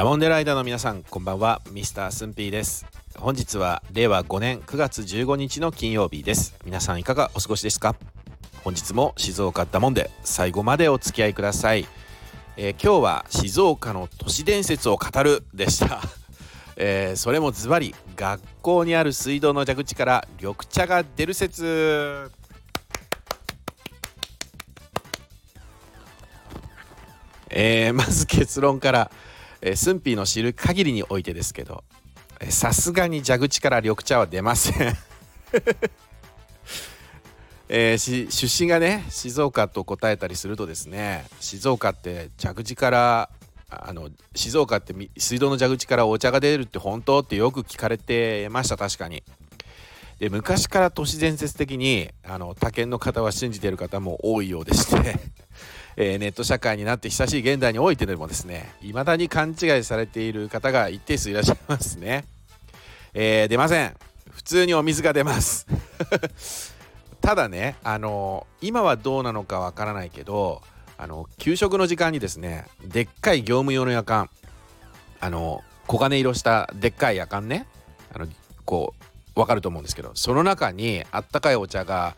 ダモンデライダーの皆さんこんばんは。ミスタースンピーです。本日は令和5年9月15日の金曜日です。皆さんいかがお過ごしですか？本日も静岡ダモンで最後までお付き合いください、えー、今日は静岡の都市伝説を語るでした。えー、それもズバリ学校にある水道の蛇口から緑茶が出る説。えー、まず結論からえー、スンピーの知る限りにおいてですけどさすがに蛇口から緑茶は出ません えー、出身がね静岡と答えたりするとですね静岡って蛇口からあの静岡って水道の蛇口からお茶が出るって本当ってよく聞かれてました確かに。で昔から都市伝説的にあの他県の方は信じている方も多いようでしてえー、ネット社会になって久しい現代においてでもですね未だに勘違いされている方が一定数いらっしゃいますね、えー、出ません。普通にお水が出ます。ただねあの今はどうなのかわからないけどあの給食の時間にですねでっかい業務用の夜間あの黄金色したでっかい夜間ねあのこう分かると思うんですけどその中にあったかいお茶が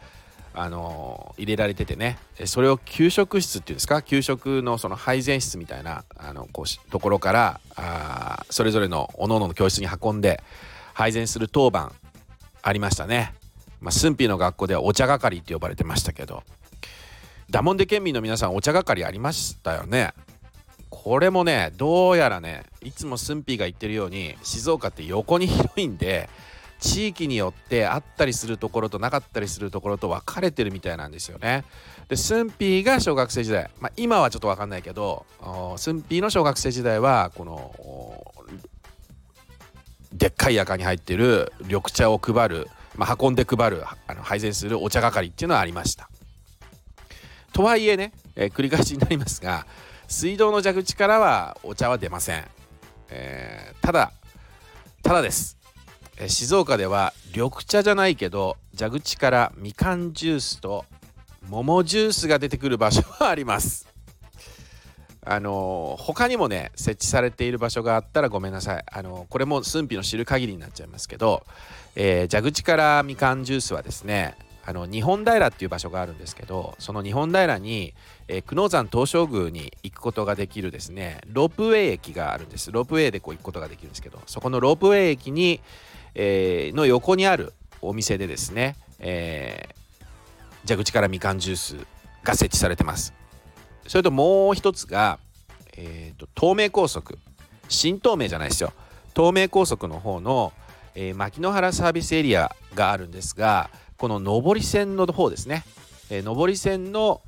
あの入れられててねそれを給食室っていうんですか？給食のその配膳室みたいなあのこうところからあそれぞれのおのおのの教室に運んで配膳する当番ありましたね。まあ、駿府の学校ではお茶係って呼ばれてましたけどダモンデ県民の皆さんお茶係ありましたよね？これもねどうやらねいつも駿府が言ってるように静岡って横に広いんで地域によってあったりするところとなかったりするところと分かれてるみたいなんですよね。でスンピーが小学生時代、まあ、今はちょっと分かんないけどスンピーの小学生時代はこのでっかいかに入ってる緑茶を配る、まあ、運んで配るあの配膳するお茶係っていうのはありました。とはいえね、えー、繰り返しになりますが水道の蛇口からはお茶は出ません。えー、ただただです静岡では緑茶じゃないけど蛇口からみかんジュースと桃ジュースが出てくる場所はあります。あの他にもね設置されている場所があったらごめんなさい。あのこれも駿府の知る限りになっちゃいますけど、えー、蛇口からみかんジュースはですねあの日本平っていう場所があるんですけどその日本平に、えー、久能山東照宮に行くことができるですねロープウェイ駅があるんです。ロープウェイでこう行くことができるんですけどそこのロープウェイ駅に、えー、の横にあるお店でですね、えー、蛇口からみかんジュースが設置されてます。それともう一つが、えーと、東名高速。新東名じゃないですよ。東名高速の方の、えー、牧之原サービスエリアがあるんですがこの上り線の方ですね、えー、上り線の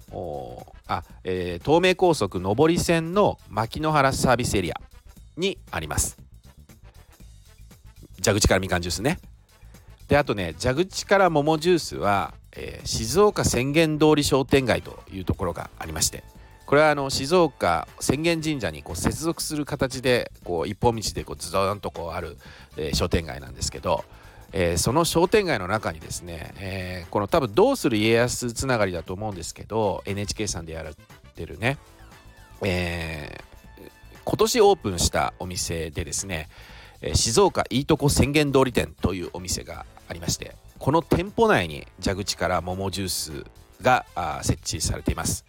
あ、えー、東名高速上り線の牧之原サービスエリアにあります。蛇口からみかんジュースね。であとね蛇口から桃ジュースは、えー、静岡浅間通り商店街というところがありましてこれはあの静岡浅間神社にこう接続する形でこう一本道でこうズドンとこうある、えー、商店街なんですけど、えー、その商店街の中にですね、えー、この多分「どうする家康」つながりだと思うんですけど NHK さんでやられてるね、えー、今年オープンしたお店でですね静岡いいとこ宣言通り店というお店がありましてこの店舗内に蛇口から桃ジュースが設置されています。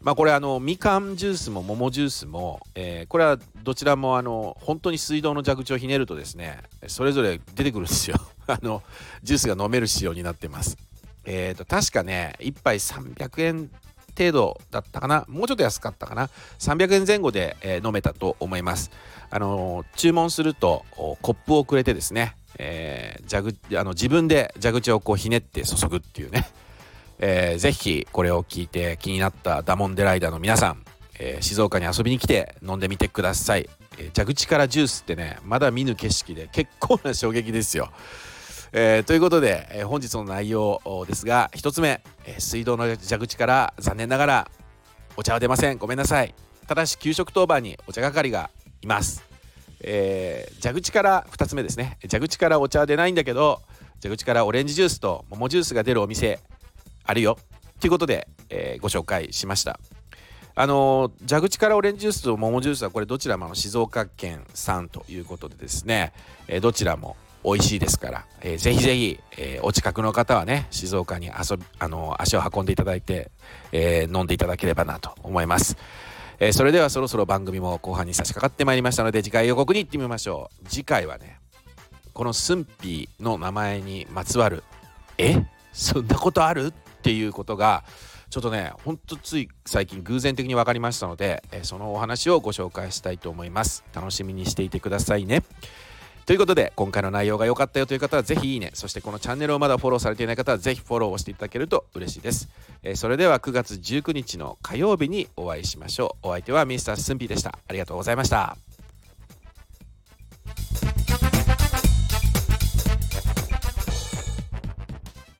まあこれあのみかんジュースも桃ジュースも、えー、これはどちらもあの本当に水道の蛇口をひねるとですねそれぞれ出てくるんですよ。あのジュースが飲める仕様になってます。えーと確かね1杯300円程度だったかな？もうちょっと安かったかな？300円前後で、えー、飲めたと思います。あの注文するとコップをくれてですね、えー、蛇あの自分で蛇口をこうひねって注ぐっていうね、えー、ぜひこれを聞いて気になったダモンデライダーの皆さん、えー、静岡に遊びに来て飲んでみてください、えー、蛇口からジュースってねまだ見ぬ景色で結構な衝撃ですよ。えー、ということで、えー、本日の内容ですが1つ目、えー、水道の蛇口から残念ながらお茶は出ません。ごめんなさい。ただし給食当番にお茶係がいます。えー、蛇口から2つ目ですね。蛇口からお茶は出ないんだけど蛇口からオレンジジュースと桃ジュースが出るお店あるよ。ということで、えー、ご紹介しました。あの蛇口からオレンジジュースと桃ジュースはこれどちらも静岡県産ということでですね、えー、どちらも美味しいですから、えー、ぜひぜひ、えー、お近くの方はね静岡に遊びあの足を運んでいただいて、えー、飲んでいただければなと思います、え、それではそろそろ番組も後半に差し掛かってまいりましたので次回予告に行ってみましょう。次回はねこのスンピーの名前にまつわるえ？そんなことある？っていうことがちょっとねほんとつい最近偶然的に分かりましたので、えそのお話をご紹介したいと思います。楽しみにしていてくださいね。ということで今回の内容が良かったよという方はぜひいいね。そしてこのチャンネルをまだフォローされていない方はぜひフォローをしていただけると嬉しいです、えー、それでは9月19日の火曜日にお会いしましょう。お相手は Mr. スンピーでした。ありがとうございました。